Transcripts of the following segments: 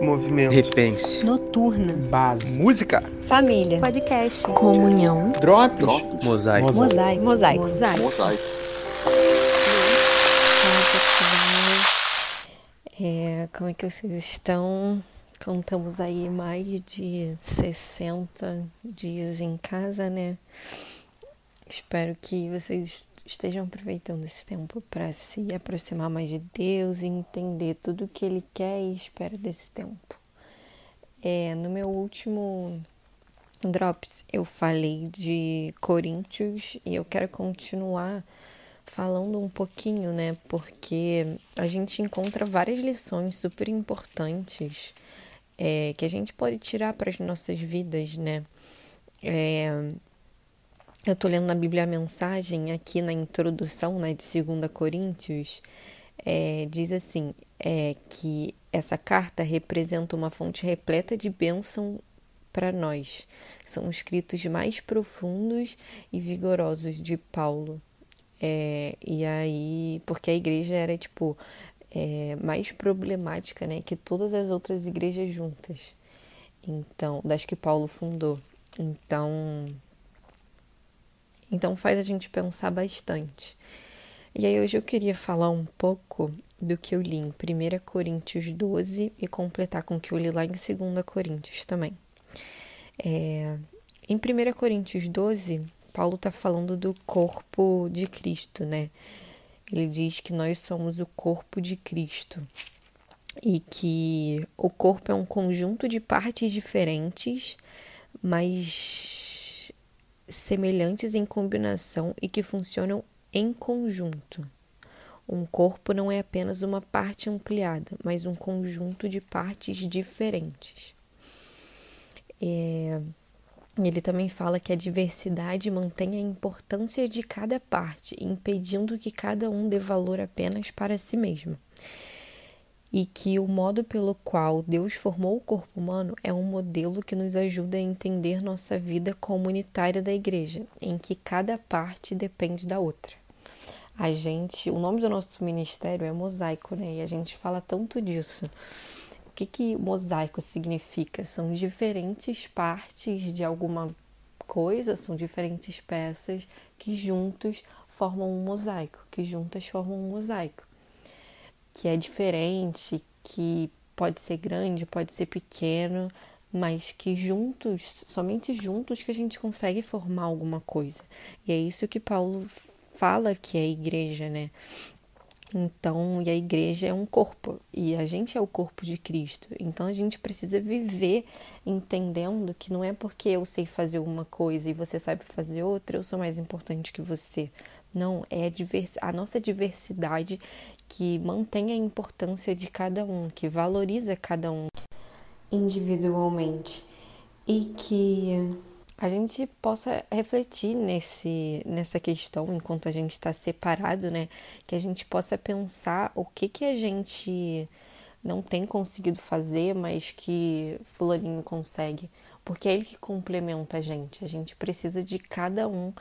Movimento. Repense. Noturna. Base. Música. Família. Podcast. Comunhão. Drops. Mosaico. Mosaico. Mosaico. Mosaico. Mosaico. Pessoal, é, como é que vocês estão? Contamos aí mais de 60 dias em casa, né? Espero que vocês estejam aproveitando esse tempo para se aproximar mais de Deus e entender tudo o que Ele quer e espera desse tempo. É, no meu último Drops, eu falei de Coríntios e eu quero continuar falando um pouquinho, né? Porque a gente encontra várias lições super importantes é, que a gente pode tirar para as nossas vidas, né? É, eu tô lendo na Bíblia a mensagem aqui na introdução, né, de 2 Coríntios, é, diz assim, é, que essa carta representa uma fonte repleta de bênção para nós. São escritos mais profundos e vigorosos de Paulo. É, e aí, porque a igreja era tipo é, mais problemática, né, que todas as outras igrejas juntas. Então, das que Paulo fundou. Então, então faz a gente pensar bastante. E aí hoje eu queria falar um pouco do que eu li em 1 Coríntios 12 e completar com o que eu li lá em 2 Coríntios também. É, em 1 Coríntios 12, Paulo está falando do corpo de Cristo, né? Ele diz que nós somos o corpo de Cristo e que o corpo é um conjunto de partes diferentes, mas semelhantes em combinação e que funcionam em conjunto. Um corpo não é apenas uma parte ampliada, mas um conjunto de partes diferentes. É, ele também fala que a diversidade mantém a importância de cada parte, impedindo que cada um dê valor apenas para si mesmo. E que o modo pelo qual Deus formou o corpo humano é um modelo que nos ajuda a entender nossa vida comunitária da igreja, em que cada parte depende da outra. A gente, o nome do nosso ministério é Mosaico, né? E a gente fala tanto disso que, que mosaico significa? São diferentes partes de alguma coisa, são diferentes peças que juntos formam um mosaico, que juntas formam um mosaico. Que é diferente, que pode ser grande, pode ser pequeno, mas que juntos, somente juntos que a gente consegue formar alguma coisa. E é isso que Paulo fala que é a igreja, né? Então, e a igreja é um corpo, e a gente é o corpo de Cristo. Então, a gente precisa viver entendendo que não é porque eu sei fazer uma coisa e você sabe fazer outra, eu sou mais importante que você. Não, é a, a nossa diversidade que mantém a importância de cada um, que valoriza cada um individualmente e que a gente possa refletir nesse, nessa questão enquanto a gente está separado, né? Que a gente possa pensar o que que a gente não tem conseguido fazer, mas que fulaninho consegue, porque é ele que complementa a gente. A gente precisa de cada um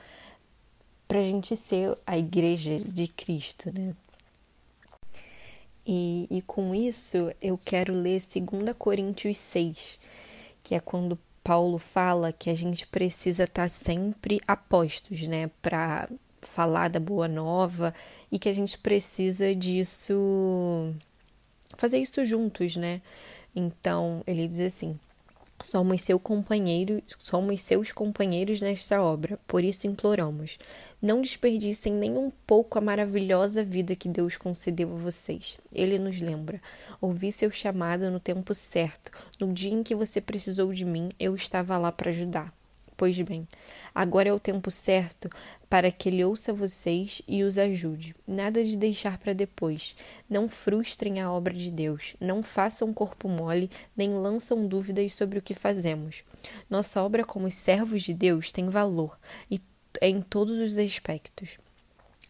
para a gente ser a igreja de Cristo, né? E, e com isso eu quero ler 2 Coríntios 6, que é quando Paulo fala que a gente precisa estar tá sempre a postos, né, para falar da boa nova e que a gente precisa disso fazer isso juntos, né? Então, ele diz assim: Somos seu companheiro, somos seus companheiros nesta obra, por isso imploramos. Não desperdicem nem um pouco a maravilhosa vida que Deus concedeu a vocês. Ele nos lembra: ouvi seu chamado no tempo certo. No dia em que você precisou de mim, eu estava lá para ajudar. Pois bem, agora é o tempo certo para que ele ouça vocês e os ajude. Nada de deixar para depois. Não frustrem a obra de Deus. Não façam corpo mole, nem lançam dúvidas sobre o que fazemos. Nossa obra como servos de Deus tem valor e em todos os aspectos.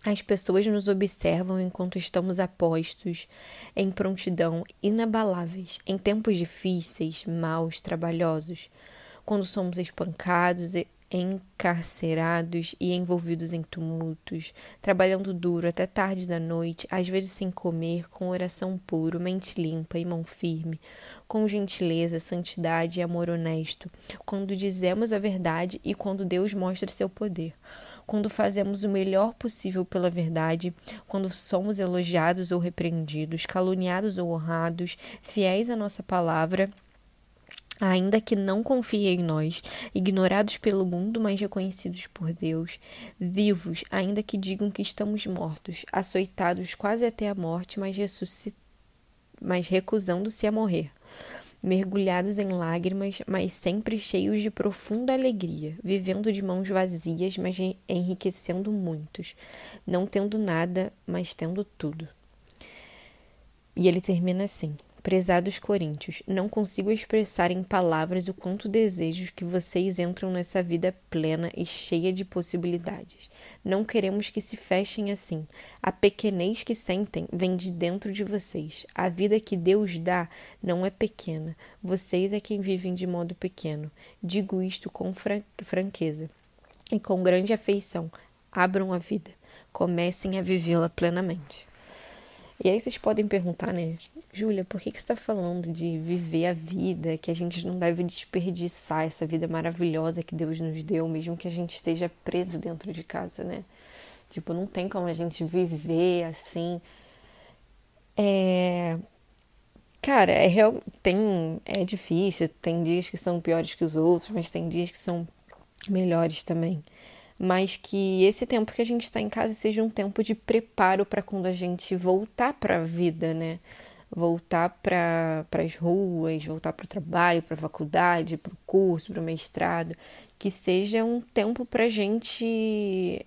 As pessoas nos observam enquanto estamos apostos, em prontidão, inabaláveis, em tempos difíceis, maus, trabalhosos quando somos espancados encarcerados e envolvidos em tumultos, trabalhando duro até tarde da noite, às vezes sem comer, com oração puro, mente limpa e mão firme, com gentileza, santidade e amor honesto, quando dizemos a verdade e quando Deus mostra seu poder. Quando fazemos o melhor possível pela verdade, quando somos elogiados ou repreendidos, caluniados ou honrados, fiéis à nossa palavra ainda que não confiem em nós, ignorados pelo mundo, mas reconhecidos por Deus, vivos, ainda que digam que estamos mortos, açoitados quase até a morte, mas, mas recusando-se a morrer, mergulhados em lágrimas, mas sempre cheios de profunda alegria, vivendo de mãos vazias, mas enriquecendo muitos, não tendo nada, mas tendo tudo. E ele termina assim: Prezados coríntios, não consigo expressar em palavras o quanto desejo que vocês entram nessa vida plena e cheia de possibilidades. Não queremos que se fechem assim. A pequenez que sentem vem de dentro de vocês. A vida que Deus dá não é pequena. Vocês é quem vivem de modo pequeno. Digo isto com franqueza e com grande afeição. Abram a vida. Comecem a vivê-la plenamente. E aí vocês podem perguntar, né? Júlia, por que, que você está falando de viver a vida, que a gente não deve desperdiçar essa vida maravilhosa que Deus nos deu, mesmo que a gente esteja preso dentro de casa, né? Tipo, não tem como a gente viver assim. É. Cara, é real... tem é difícil, tem dias que são piores que os outros, mas tem dias que são melhores também mas que esse tempo que a gente está em casa seja um tempo de preparo para quando a gente voltar para a vida, né? voltar para as ruas, voltar para o trabalho, para a faculdade, para o curso, para o mestrado, que seja um tempo para a gente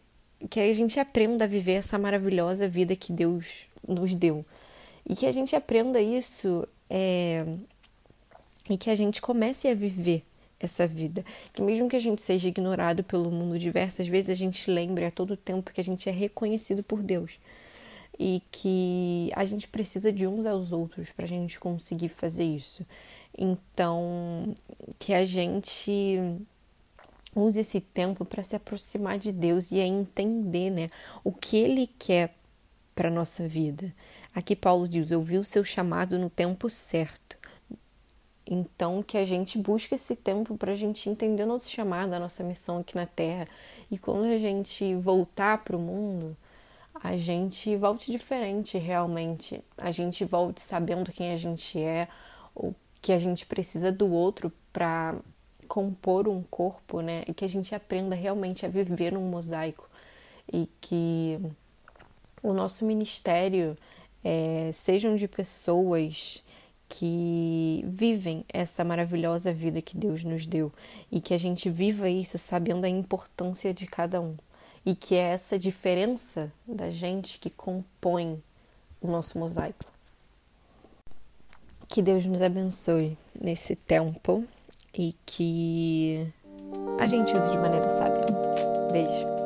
que a gente aprenda a viver essa maravilhosa vida que Deus nos deu e que a gente aprenda isso é, e que a gente comece a viver essa vida. Que mesmo que a gente seja ignorado pelo mundo diversas vezes, a gente lembre a todo tempo que a gente é reconhecido por Deus e que a gente precisa de uns aos outros para a gente conseguir fazer isso. Então, que a gente use esse tempo para se aproximar de Deus e entender, né, o que ele quer para nossa vida. Aqui Paulo diz: "Eu vi o seu chamado no tempo certo". Então, que a gente busque esse tempo para a gente entender nosso chamado, a nossa missão aqui na Terra. E quando a gente voltar para o mundo, a gente volte diferente realmente. A gente volte sabendo quem a gente é, o que a gente precisa do outro para compor um corpo, né? E que a gente aprenda realmente a viver num mosaico e que o nosso ministério é, sejam de pessoas que vivem essa maravilhosa vida que Deus nos deu e que a gente viva isso sabendo a importância de cada um e que é essa diferença da gente que compõe o nosso mosaico. Que Deus nos abençoe nesse tempo e que a gente use de maneira sábia. Beijo.